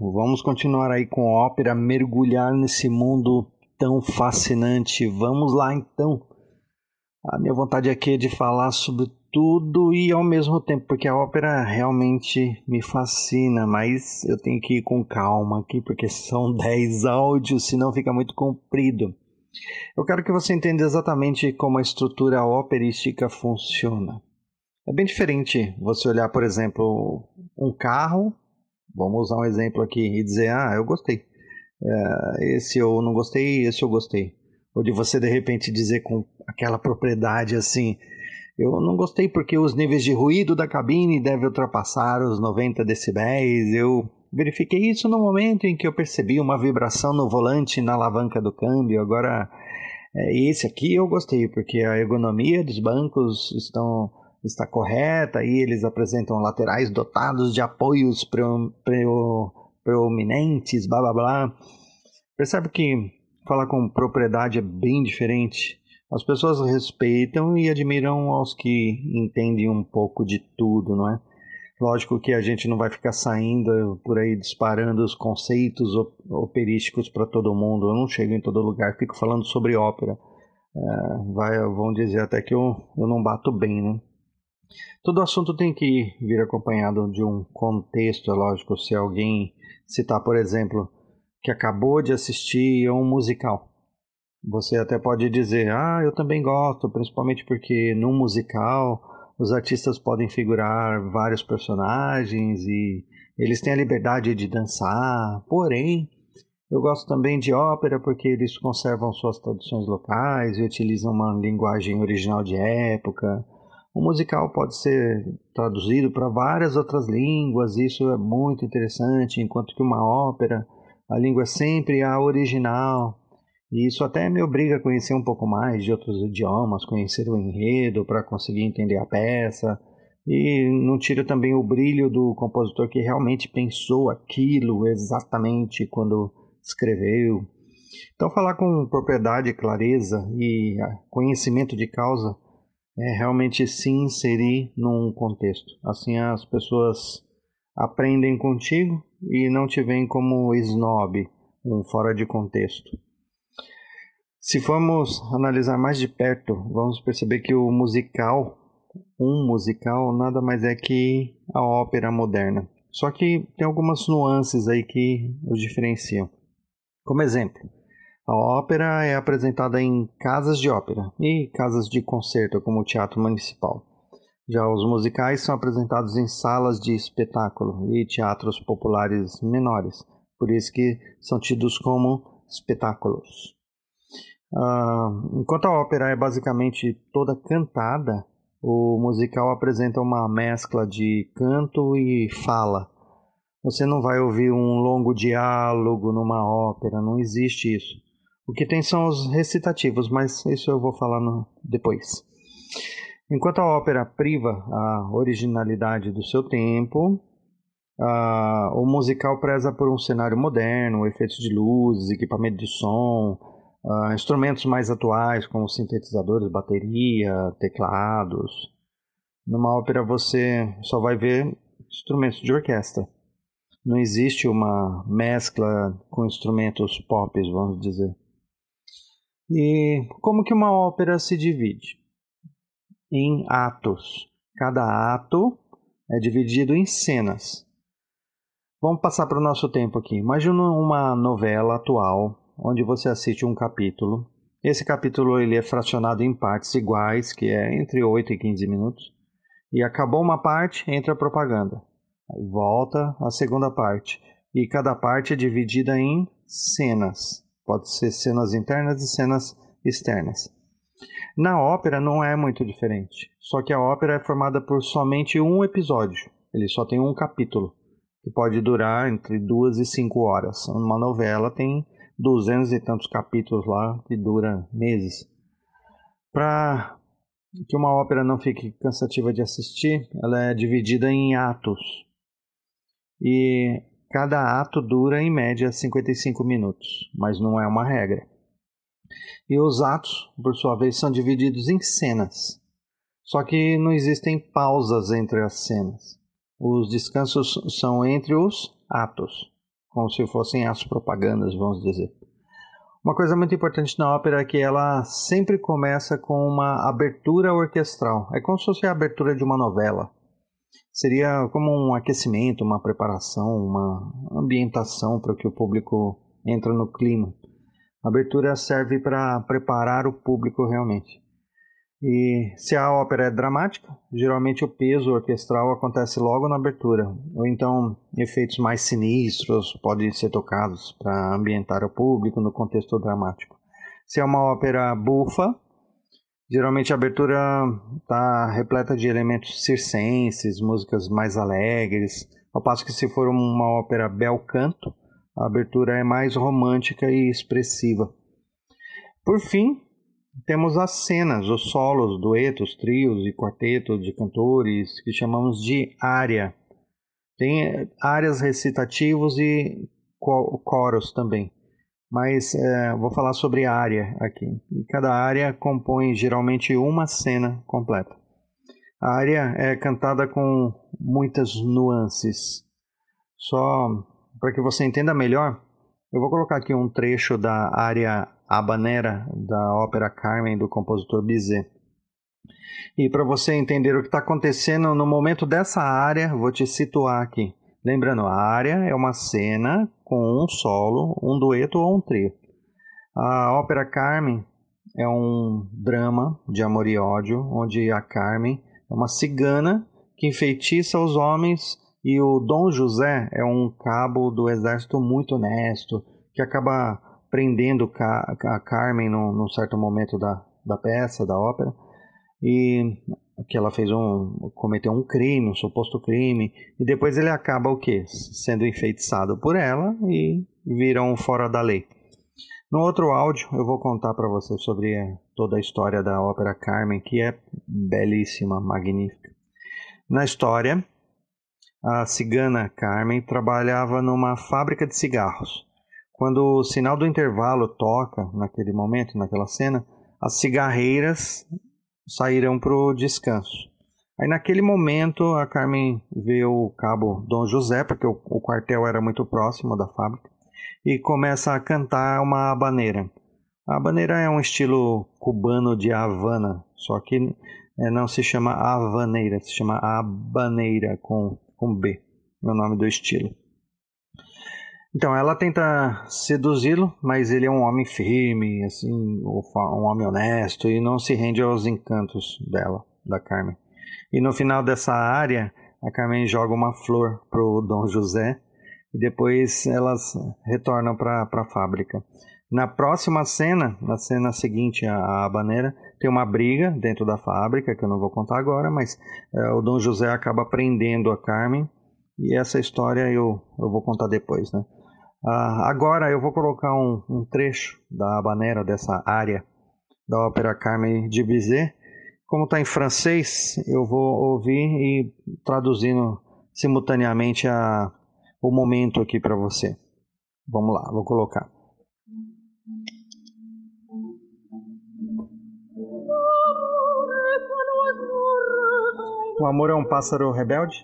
Vamos continuar aí com ópera, mergulhar nesse mundo tão fascinante. Vamos lá então. A minha vontade aqui é de falar sobre tudo e ao mesmo tempo, porque a ópera realmente me fascina, mas eu tenho que ir com calma aqui, porque são 10 áudios, senão fica muito comprido. Eu quero que você entenda exatamente como a estrutura operística funciona. É bem diferente você olhar, por exemplo, um carro, vamos usar um exemplo aqui, e dizer, ah, eu gostei. É, esse eu não gostei, esse eu gostei. Ou de você de repente dizer com aquela propriedade assim, eu não gostei porque os níveis de ruído da cabine devem ultrapassar os 90 decibéis. Eu verifiquei isso no momento em que eu percebi uma vibração no volante na alavanca do câmbio. Agora, é, esse aqui eu gostei porque a ergonomia dos bancos estão está correta e eles apresentam laterais dotados de apoios proeminentes, blá blá blá. Percebe que falar com propriedade é bem diferente. As pessoas respeitam e admiram aos que entendem um pouco de tudo, não é? Lógico que a gente não vai ficar saindo por aí disparando os conceitos operísticos para todo mundo. Eu não chego em todo lugar, fico falando sobre ópera. É, vai, vão dizer até que eu, eu não bato bem, né? Todo assunto tem que vir acompanhado de um contexto, é lógico. Se alguém citar, por exemplo, que acabou de assistir um musical, você até pode dizer, ah, eu também gosto, principalmente porque num musical os artistas podem figurar vários personagens e eles têm a liberdade de dançar. Porém, eu gosto também de ópera porque eles conservam suas tradições locais e utilizam uma linguagem original de época. O musical pode ser traduzido para várias outras línguas, isso é muito interessante, enquanto que uma ópera, a língua é sempre a original. E isso até me obriga a conhecer um pouco mais de outros idiomas, conhecer o enredo para conseguir entender a peça. E não tira também o brilho do compositor que realmente pensou aquilo exatamente quando escreveu. Então, falar com propriedade, clareza e conhecimento de causa é realmente se inserir num contexto. Assim as pessoas aprendem contigo e não te veem como snob, um fora de contexto. Se formos analisar mais de perto, vamos perceber que o musical, um musical, nada mais é que a ópera moderna. Só que tem algumas nuances aí que os diferenciam. Como exemplo, a ópera é apresentada em casas de ópera e casas de concerto, como o Teatro Municipal. Já os musicais são apresentados em salas de espetáculo e teatros populares menores, por isso que são tidos como espetáculos. Uh, enquanto a ópera é basicamente toda cantada, o musical apresenta uma mescla de canto e fala. Você não vai ouvir um longo diálogo numa ópera, não existe isso. O que tem são os recitativos, mas isso eu vou falar no, depois. Enquanto a ópera priva a originalidade do seu tempo, a, o musical preza por um cenário moderno, efeitos de luzes, equipamento de som, a, instrumentos mais atuais como sintetizadores, bateria, teclados. Numa ópera você só vai ver instrumentos de orquestra. Não existe uma mescla com instrumentos pop, vamos dizer. E como que uma ópera se divide? Em atos. Cada ato é dividido em cenas. Vamos passar para o nosso tempo aqui. Imagina uma novela atual onde você assiste um capítulo. Esse capítulo ele é fracionado em partes iguais, que é entre 8 e 15 minutos. E acabou uma parte, entra a propaganda. Aí volta a segunda parte. E cada parte é dividida em cenas. Pode ser cenas internas e cenas externas. Na ópera não é muito diferente, só que a ópera é formada por somente um episódio. Ele só tem um capítulo, que pode durar entre duas e cinco horas. Uma novela tem duzentos e tantos capítulos lá que dura meses. Para que uma ópera não fique cansativa de assistir, ela é dividida em atos. E Cada ato dura em média 55 minutos, mas não é uma regra. E os atos, por sua vez, são divididos em cenas. Só que não existem pausas entre as cenas. Os descansos são entre os atos. como se fossem as propagandas, vamos dizer. Uma coisa muito importante na ópera é que ela sempre começa com uma abertura orquestral. É como se fosse a abertura de uma novela. Seria como um aquecimento, uma preparação, uma ambientação para que o público entre no clima. A abertura serve para preparar o público realmente. E se a ópera é dramática, geralmente o peso orquestral acontece logo na abertura, ou então efeitos mais sinistros podem ser tocados para ambientar o público no contexto dramático. Se é uma ópera bufa, geralmente a abertura está repleta de elementos circenses, músicas mais alegres, ao passo que se for uma ópera bel canto, a abertura é mais romântica e expressiva. Por fim, temos as cenas, os solos, duetos, trios e quartetos de cantores que chamamos de área. Tem áreas recitativos e coros também. Mas é, vou falar sobre área aqui. E cada área compõe geralmente uma cena completa. A área é cantada com muitas nuances. Só para que você entenda melhor, eu vou colocar aqui um trecho da área habanera da ópera Carmen do compositor Bizet. E para você entender o que está acontecendo no momento dessa área, vou te situar aqui. Lembrando, a área é uma cena com um solo, um dueto ou um trio. A ópera Carmen é um drama de amor e ódio, onde a Carmen é uma cigana que enfeitiça os homens e o Dom José é um cabo do exército muito honesto que acaba prendendo a Carmen num, certo momento da, da peça, da ópera, e que ela fez um cometeu um crime, um suposto crime, e depois ele acaba o quê? Sendo enfeitiçado por ela e vira um fora da lei. No outro áudio eu vou contar para você sobre eh, toda a história da ópera Carmen, que é belíssima, magnífica. Na história, a cigana Carmen trabalhava numa fábrica de cigarros quando o sinal do intervalo toca naquele momento, naquela cena, as cigarreiras saíram para o descanso. Aí naquele momento a Carmen vê o cabo Dom José, porque o, o quartel era muito próximo da fábrica, e começa a cantar uma habaneira. A habaneira é um estilo cubano de Havana, só que é, não se chama havaneira, se chama habaneira com, com B, é o nome do estilo. Então, ela tenta seduzi-lo, mas ele é um homem firme, assim, um homem honesto e não se rende aos encantos dela, da Carmen. E no final dessa área, a Carmen joga uma flor pro Dom José e depois elas retornam para a fábrica. Na próxima cena, na cena seguinte à habaneira, tem uma briga dentro da fábrica, que eu não vou contar agora, mas é, o Dom José acaba prendendo a Carmen e essa história eu, eu vou contar depois, né? Uh, agora eu vou colocar um, um, trecho da habanera dessa área da ópera Carmen de Bizet. Como está em francês, eu vou ouvir e traduzindo simultaneamente a, o momento aqui para você. Vamos lá, vou colocar. O amor é um pássaro rebelde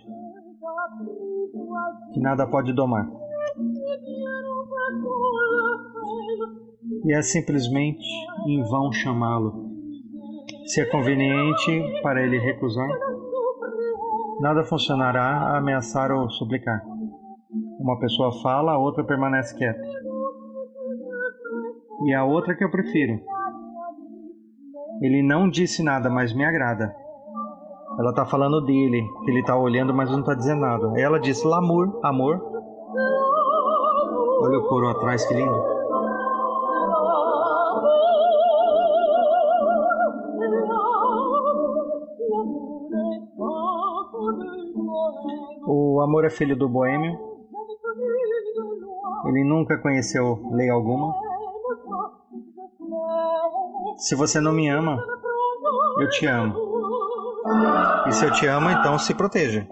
que nada pode domar. E é simplesmente em vão chamá-lo. Se é conveniente para ele recusar, nada funcionará a ameaçar ou suplicar. Uma pessoa fala, a outra permanece quieta. E a outra que eu prefiro. Ele não disse nada, mas me agrada. Ela está falando dele, que ele está olhando, mas não está dizendo nada. Ela disse, Lamur, amor. Olha o coro atrás, que lindo. Amor é filho do boêmio. Ele nunca conheceu lei alguma. Se você não me ama, eu te amo. E se eu te amo, então se proteja.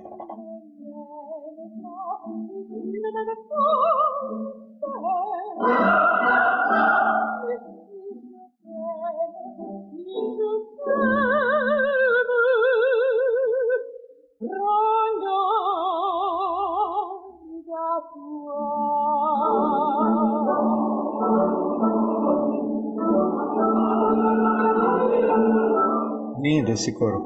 Lindo esse coro.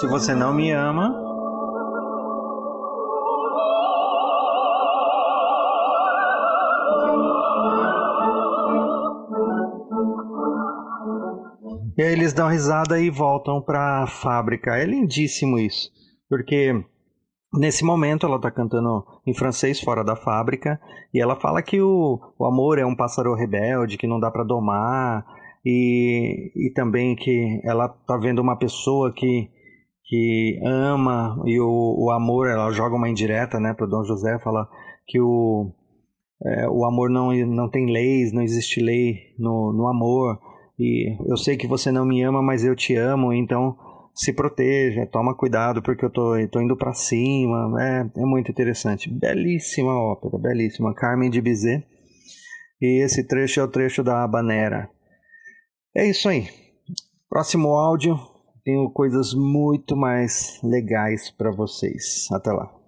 Se você não me ama, eles dão risada e voltam para a fábrica. É lindíssimo isso, porque nesse momento ela está cantando em francês fora da fábrica e ela fala que o, o amor é um pássaro rebelde que não dá para domar e, e também que ela está vendo uma pessoa que que ama e o, o amor ela joga uma indireta né para Dom José fala que o é, o amor não, não tem leis não existe lei no, no amor e eu sei que você não me ama, mas eu te amo, então se proteja, toma cuidado porque eu tô, tô indo para cima. É, é muito interessante. Belíssima ópera, belíssima. Carmen de Bizet. E esse trecho é o trecho da Habanera. É isso aí. Próximo áudio, tenho coisas muito mais legais para vocês. Até lá.